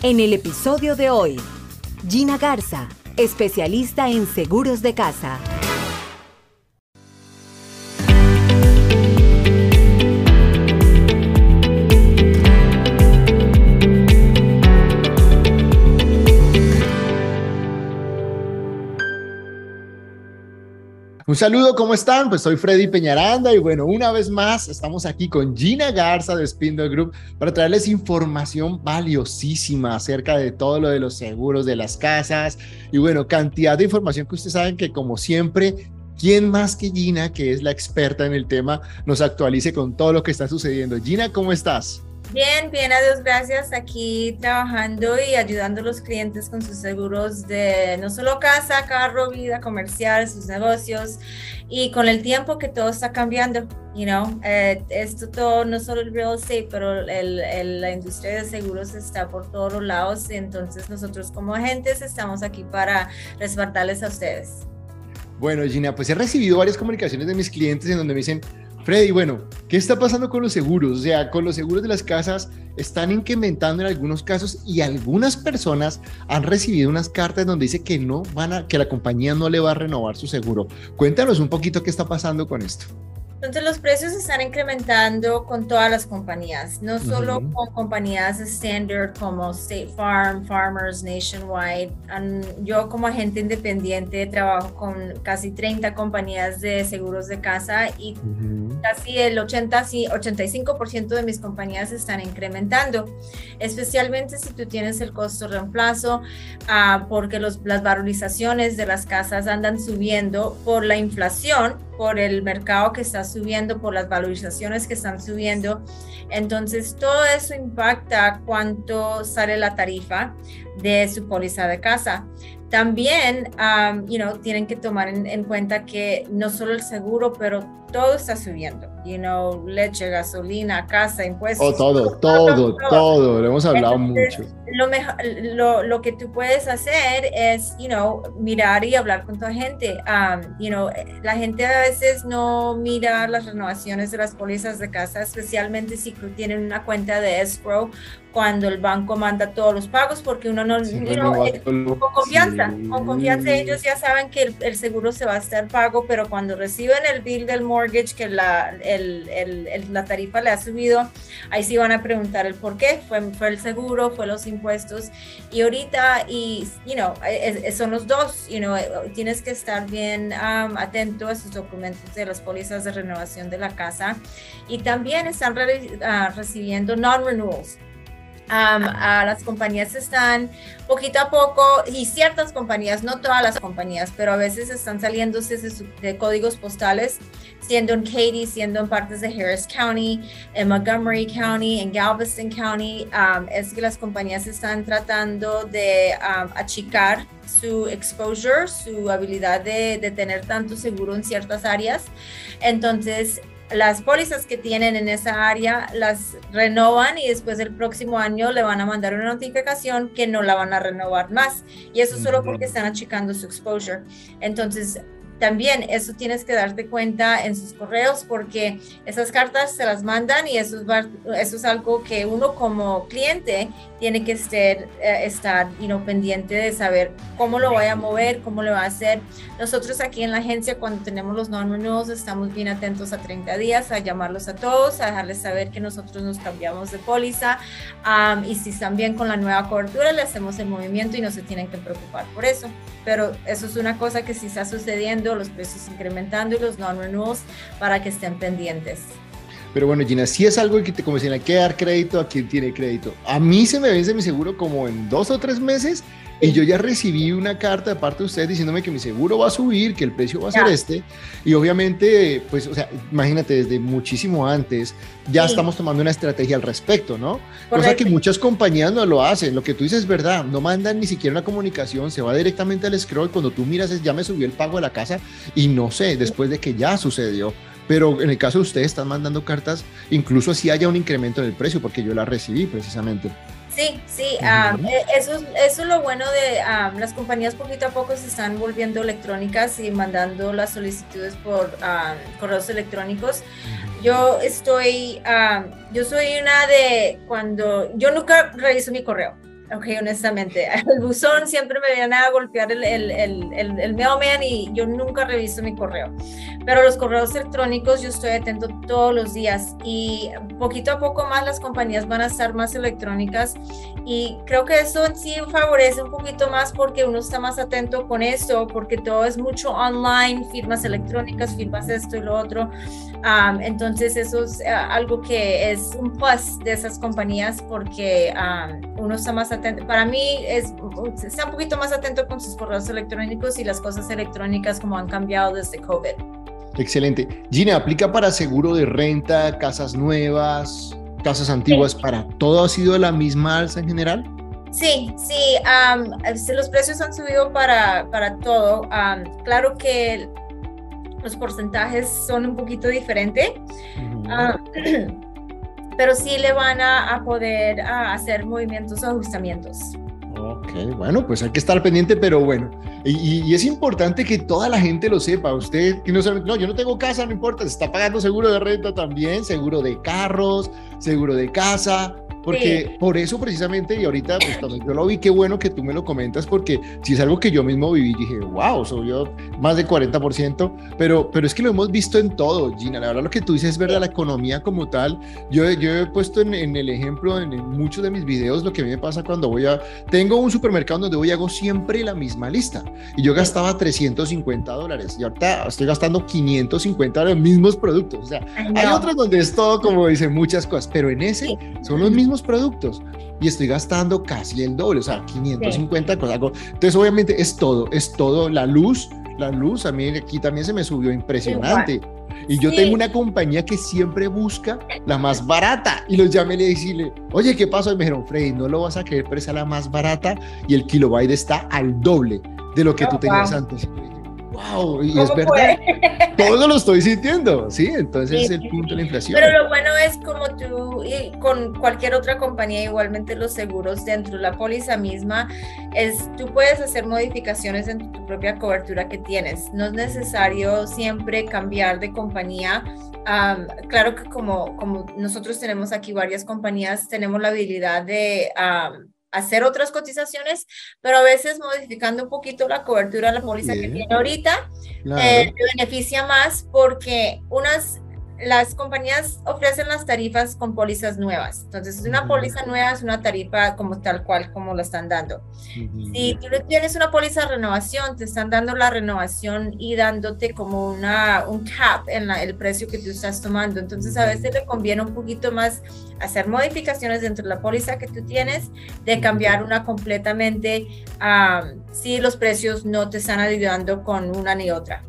En el episodio de hoy, Gina Garza, especialista en seguros de casa. Un saludo, ¿cómo están? Pues soy Freddy Peñaranda y bueno, una vez más estamos aquí con Gina Garza de Spindle Group para traerles información valiosísima acerca de todo lo de los seguros de las casas y bueno, cantidad de información que ustedes saben que como siempre ¿quién más que Gina, que es la experta en el tema, nos actualice con todo lo que está sucediendo? Gina, ¿cómo estás? Bien, bien, adiós, gracias. Aquí trabajando y ayudando a los clientes con sus seguros de no solo casa, carro, vida comercial, sus negocios y con el tiempo que todo está cambiando, you know, eh, esto todo, no solo el real estate, pero la industria de seguros está por todos los lados. Entonces nosotros como agentes estamos aquí para respaldarles a ustedes. Bueno, Gina, pues he recibido varias comunicaciones de mis clientes en donde me dicen, Freddy, bueno, ¿qué está pasando con los seguros? O sea, con los seguros de las casas están incrementando en algunos casos y algunas personas han recibido unas cartas donde dice que no van a, que la compañía no le va a renovar su seguro. Cuéntanos un poquito qué está pasando con esto. Entonces los precios están incrementando con todas las compañías, no solo con compañías standard como State Farm, Farmers, Nationwide. Yo como agente independiente trabajo con casi 30 compañías de seguros de casa y casi el 80, 85% de mis compañías están incrementando, especialmente si tú tienes el costo reemplazo, uh, porque los, las valorizaciones de las casas andan subiendo por la inflación por el mercado que está subiendo, por las valorizaciones que están subiendo. Entonces, todo eso impacta cuánto sale la tarifa de su póliza de casa. También, um, you know, tienen que tomar en, cuenta que no solo el seguro, pero todo está subiendo. You know, leche, gasolina, casa, impuestos. Oh, todo, todo, todo, Lo hemos hablado mucho. Lo, mejor, lo, lo, que tú puedes hacer es, you know, mirar y hablar con tu gente. Um, you know, la gente a veces no mira las renovaciones de las pólizas de casa, especialmente si tienen una cuenta de escrow cuando el banco manda todos los pagos, porque uno no, con confianza, con confianza ellos ya saben que el, seguro se va a estar pago, pero cuando reciben el bill del mortgage, que la, el, el, la tarifa le ha subido, ahí sí van a preguntar el por qué, fue, fue el seguro, fue los impuestos, y ahorita, y, you know, son los dos, you know, tienes que estar bien um, atento a sus documentos de las pólizas de renovación de la casa, y también están ah, recibiendo non-renewals, a las compañías están poquito a poco, y ciertas compañías, no todas las compañías, pero a veces están saliéndose de, códigos postales, siendo en Katy, siendo en partes de Harris County, en Montgomery County, en Galveston County. es que las compañías están tratando de achicar su exposure, su habilidad de, de tener tanto seguro en ciertas áreas. Entonces, las pólizas que tienen en esa área las renovan y después del próximo año le van a mandar una notificación que no la van a renovar más. Y eso solo porque están achicando su exposure. Entonces, también eso tienes que darte cuenta en sus correos porque esas cartas se las mandan y eso es, eso es algo que uno como cliente tiene que estar, eh, estar pendiente de saber cómo lo voy a mover, cómo lo va a hacer. Nosotros aquí en la agencia cuando tenemos los non-renewals estamos bien atentos a 30 días, a llamarlos a todos, a dejarles saber que nosotros nos cambiamos de póliza y si están bien con la nueva cobertura le hacemos el movimiento y no se tienen que preocupar por eso. Pero eso es una cosa que sí está sucediendo los precios incrementando y los non-renewals para que estén pendientes. Pero bueno, Gina, si es algo que te como hay que dar crédito a quien tiene crédito. A mí se me vence mi seguro como en dos o tres meses y yo ya recibí una carta de parte de usted diciéndome que mi seguro va a subir, que el precio va a ser este. Y obviamente, pues, o sea, imagínate, desde muchísimo antes ya estamos tomando una estrategia al respecto, ¿no? Cosa que muchas compañías no lo hacen. Lo que tú dices es verdad, no mandan ni siquiera una comunicación, se va directamente al scroll. Cuando tú miras, es, ya me subió el pago de la casa y no sé, después de que ya sucedió. Pero en el caso de ustedes, están mandando cartas, incluso si haya un incremento en el precio, porque yo la recibí precisamente. Sí, sí, eh, eso, eso es lo bueno de las compañías poquito a poco se están volviendo electrónicas y mandando las solicitudes por correos electrónicos. Yo estoy, yo soy una de cuando, yo nunca reviso mi correo. Ok, honestamente, el buzón siempre me viene a golpear el, el, el, el, mailman y yo nunca reviso mi correo. Pero los correos electrónicos yo estoy atento todos los días y poquito a poco más las compañías van a estar más electrónicas y creo que eso sí favorece un poquito más porque uno está más atento con esto, porque todo es mucho online, firmas electrónicas, firmas esto y lo otro. entonces eso es eh, algo que es un plus de esas compañías porque uno está más atento. Para mí es, está un poquito más atento con sus correos electrónicos y las cosas electrónicas como han cambiado desde COVID. Excelente. Gina, ¿aplica para seguro de renta, casas nuevas, casas antiguas? ¿Para todo ha sido la misma alza en general? Sí, sí, los precios han subido para, para todo. claro que los porcentajes son un poquito diferentes, pero sí le van a, poder hacer movimientos o ajustamientos. Ok, bueno, pues hay que estar pendiente, pero bueno, y, es importante que toda la gente lo sepa. Usted, que no, no, yo no tengo casa, no importa, se está pagando seguro de renta también, seguro de carros, seguro de casa, porque por eso precisamente, y ahorita pues cuando yo lo vi, qué bueno que tú me lo comentas, porque si es algo que yo mismo viví, dije, wow, subió más de 40%, pero, pero es que lo hemos visto en todo, Gina, la verdad lo que tú dices es verdad, la economía como tal, yo, yo he puesto en, en el ejemplo en, muchos de mis videos lo que a mí me pasa cuando voy a, tengo un supermercado donde voy y hago siempre la misma lista, y yo gastaba 350 dólares, y ahorita estoy gastando 550 de los mismos productos, o sea, hay otros donde es todo como dicen muchas cosas, pero en ese son los mismos productos y estoy gastando casi el doble, o sea, 550 cosas. Entonces, obviamente es todo, es todo la luz, la luz a mí aquí también se me subió impresionante. Y yo tengo una compañía que siempre busca la más barata. Y los llamé y le dije, oye, ¿qué pasó? Y me dijeron, Freddy, no lo vas a creer, pero es la más barata y el kilobyte está al doble de lo que tú tenías antes wow, y es verdad, todo lo estoy sintiendo, ¿sí? Entonces es el punto de la inflación. Pero lo bueno es como tú y con cualquier otra compañía, igualmente los seguros dentro de la póliza misma, es tú puedes hacer modificaciones en tu propia cobertura que tienes. No es necesario siempre cambiar de compañía. claro que como, como nosotros tenemos aquí varias compañías, tenemos la habilidad de hacer otras cotizaciones, pero a veces modificando un poquito la cobertura de la póliza que tiene ahorita, eh, beneficia más porque unas las compañías ofrecen las tarifas con pólizas nuevas. Entonces, una póliza nueva es una tarifa como tal cual como la están dando. Si tú tienes una póliza de renovación, te están dando la renovación y dándote como una, un cap en el precio que tú estás tomando. Entonces, a veces le conviene un poquito más hacer modificaciones dentro de la póliza que tú tienes, de cambiar una completamente si los precios no te están ayudando con una ni otra.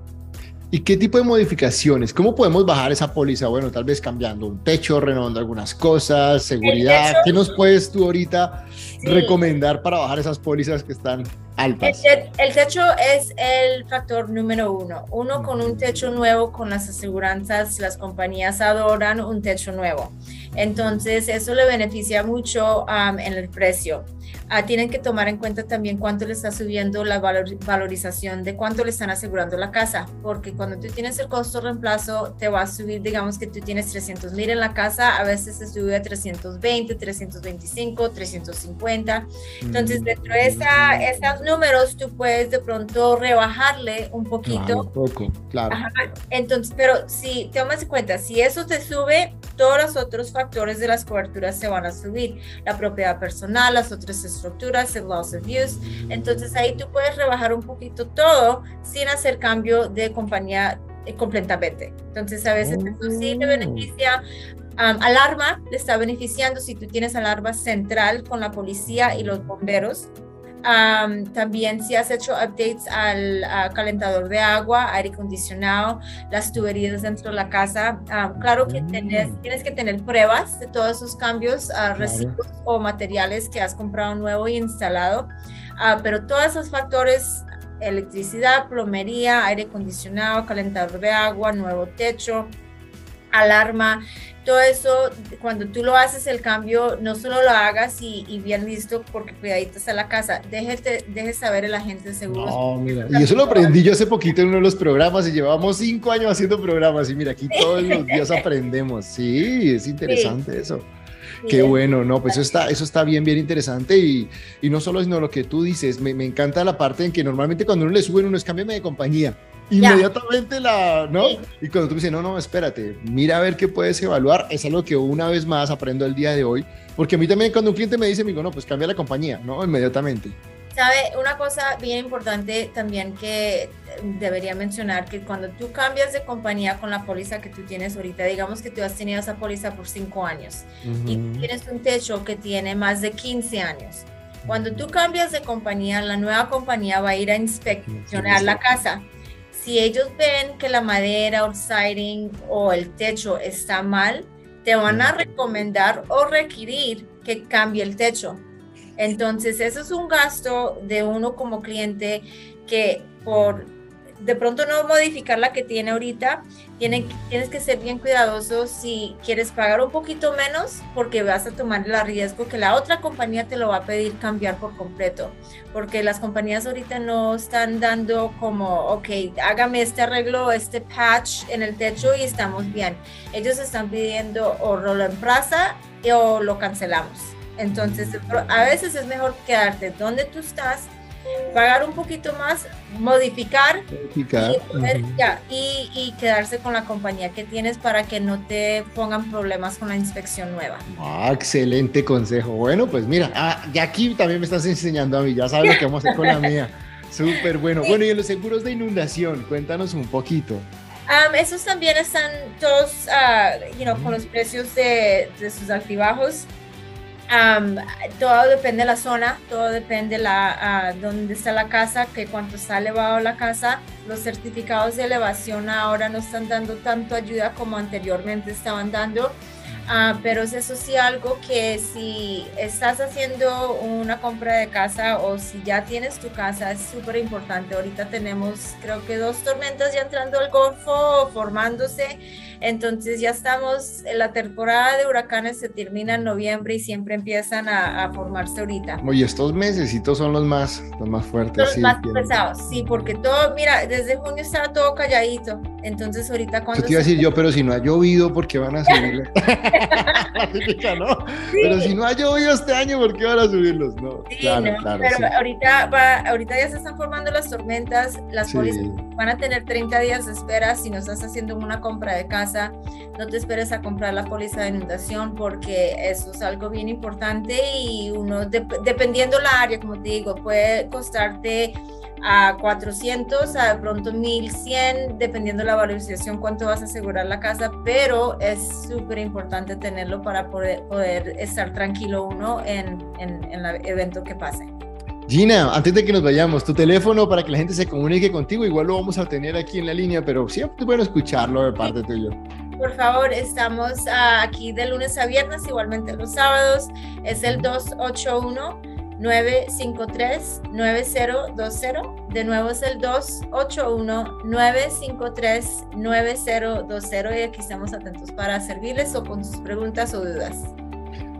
¿Y qué tipo de modificaciones? ¿Cómo podemos bajar esa póliza? Bueno, tal vez cambiando un techo, renovando algunas cosas, seguridad. ¿Qué nos puedes tú ahorita recomendar para bajar esas pólizas que están altas? El, techo es el factor número uno. Uno con un techo nuevo, con las aseguranzas, las compañías adoran un techo nuevo. Entonces, eso le beneficia mucho en el precio. Ah, tienen que tomar en cuenta también cuánto le está subiendo la valorización de cuánto le están asegurando la casa, porque cuando tú tienes el costo reemplazo, te va a subir, digamos que tú tienes 300 mil en la casa, a veces se sube a 320, 325, 350. Entonces, dentro de esos números, tú puedes de pronto rebajarle un poquito. un poco, claro. Entonces, pero si tomas en cuenta, si eso te sube, todos los otros factores de las coberturas se van a subir. La propiedad personal, las otras estructuras, el loss of use. Entonces ahí tú puedes rebajar un poquito todo sin hacer cambio de compañía eh, completamente. Entonces a veces eso sí te oh. beneficia. alarma le está beneficiando si tú tienes alarma central con la policía y los bomberos también si has hecho updates al calentador de agua, aire acondicionado, las tuberías dentro de la casa, claro que mm. tienes que tener pruebas de todos esos cambios, uh, residuos o materiales que has comprado nuevo y instalado, ah, pero todos esos factores electricidad, plomería, aire acondicionado, calentador de agua, nuevo techo, alarma, todo eso, cuando tú lo haces el cambio, no solo lo hagas y, bien listo porque cuidadito está la casa, déjete, deje saber el agente de seguros. No, mira, y eso lo aprendí yo hace poquito en uno de los programas y llevamos cinco años haciendo programas y mira, aquí todos los días aprendemos. Sí, es interesante eso. Qué bueno, no, pues eso está, eso está bien, bien interesante y, y no solo sino lo que tú dices, me, me, encanta la parte en que normalmente cuando uno le suben uno es cámbiame de compañía, inmediatamente la, ¿no? Y cuando tú dices, no, no, espérate, mira a ver qué puedes evaluar, es algo que una vez más aprendo el día de hoy, porque a mí también cuando un cliente me dice, me digo, no, pues cambia la compañía, ¿no? Inmediatamente. Sabe, una cosa bien importante también que debería mencionar, que cuando tú cambias de compañía con la póliza que tú tienes ahorita, digamos que tú has tenido esa póliza por cinco años y tienes un techo que tiene más de 15 años. Cuando tú cambias de compañía, la nueva compañía va a ir a inspeccionar la casa si ellos ven que la madera o el siding o el techo está mal, te van a recomendar o requerir que cambie el techo. Entonces, eso es un gasto de uno como cliente que por de pronto no modificar la que tiene ahorita, tienes que ser bien cuidadoso si quieres pagar un poquito menos porque vas a tomar el riesgo que la otra compañía te lo va a pedir cambiar por completo, porque las compañías ahorita no están dando como, ok, hágame este arreglo, este patch en el techo y estamos bien. Ellos están pidiendo o lo plaza o lo cancelamos. Entonces, a veces es mejor quedarte donde tú estás pagar un poquito más, modificar, Y, quedarse con la compañía que tienes para que no te pongan problemas con la inspección nueva. Ah, excelente consejo. Bueno, pues mira, ah, ya aquí también me estás enseñando a mí, ya sabes lo que vamos a hacer con la mía. Súper bueno. Bueno, y en los seguros de inundación, cuéntanos un poquito. esos también están todos uh, con los precios de, de sus altibajos todo depende de la zona, todo depende de la, dónde está la casa, que cuánto está elevado la casa. Los certificados de elevación ahora no están dando tanto ayuda como anteriormente estaban dando. Uh, pero es eso sí algo que si estás haciendo una compra de casa o si ya tienes tu casa es súper importante. Ahorita tenemos creo que dos tormentas ya entrando al Golfo, formándose entonces ya estamos, en la temporada de huracanes se termina en noviembre y siempre empiezan a, formarse ahorita. Oye, estos meses son los más, los más fuertes. Los más pesados, sí, porque todo, mira, desde junio estaba todo calladito. Entonces ahorita cuando... Yo te iba a decir yo, pero si no ha llovido, ¿por qué van a subirlos? ¿no? Pero si no ha llovido este año, ¿por qué van a subirlos? No, claro, claro. Pero ahorita, va, ahorita ya se están formando las tormentas, las pólizas van a tener 30 días de espera si no estás haciendo una compra de casa no te esperes a comprar la póliza de inundación porque eso es algo bien importante y uno, dependiendo la área, como te digo, puede costarte a 400, a de pronto 1100, dependiendo la valorización, cuánto vas a asegurar la casa, pero es súper importante tenerlo para poder, poder estar tranquilo uno en, en, en el evento que pase. Gina, antes de que nos vayamos, tu teléfono para que la gente se comunique contigo, igual lo vamos a tener aquí en la línea, pero siempre es bueno escucharlo de parte tuyo. Por favor, estamos aquí de lunes a viernes, igualmente los sábados, es el 281. 953-9020. De nuevo es el 281-953-9020 y aquí estamos atentos para servirles o con sus preguntas o dudas.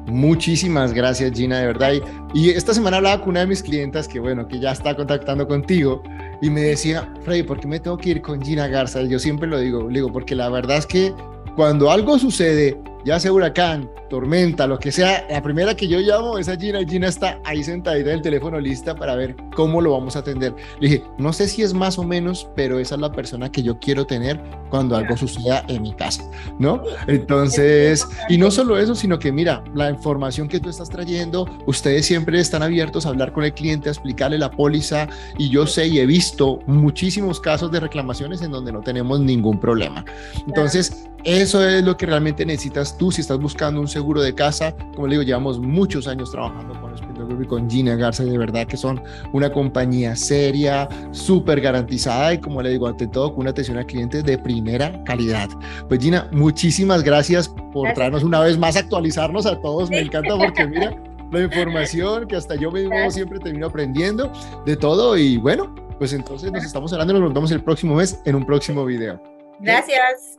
Muchísimas gracias, Gina, de verdad. Y, esta semana hablaba con una de mis clientas que, bueno, que ya está contactando contigo y me decía, Freddy, ¿por qué me tengo que ir con Gina Garza? Y yo siempre lo digo, digo, porque la verdad es que cuando algo sucede, ya sea huracán, tormenta, lo que sea, la primera que yo llamo es a Gina Gina está ahí sentadita en el teléfono lista para ver cómo lo vamos a atender. Le dije, no sé si es más o menos, pero esa es la persona que yo quiero tener cuando algo suceda en mi casa, ¿no? Entonces, y no solo eso, sino que mira, la información que tú estás trayendo, ustedes siempre están abiertos a hablar con el cliente, a explicarle la póliza y yo sé y he visto muchísimos casos de reclamaciones en donde no tenemos ningún problema. Entonces, eso es lo que realmente necesitas tú si estás buscando un seguro de casa. Como le digo, llevamos muchos años trabajando con Spindle Group y con Gina Garza, de verdad que son una compañía seria, súper garantizada y como le digo, ante todo con una atención al cliente de primera calidad. Pues Gina, muchísimas gracias por traernos una vez más actualizarnos a todos. Me encanta porque mira la información que hasta yo mismo siempre termino aprendiendo de todo y bueno, pues entonces nos estamos hablando, nos vemos el próximo mes en un próximo video. Gracias.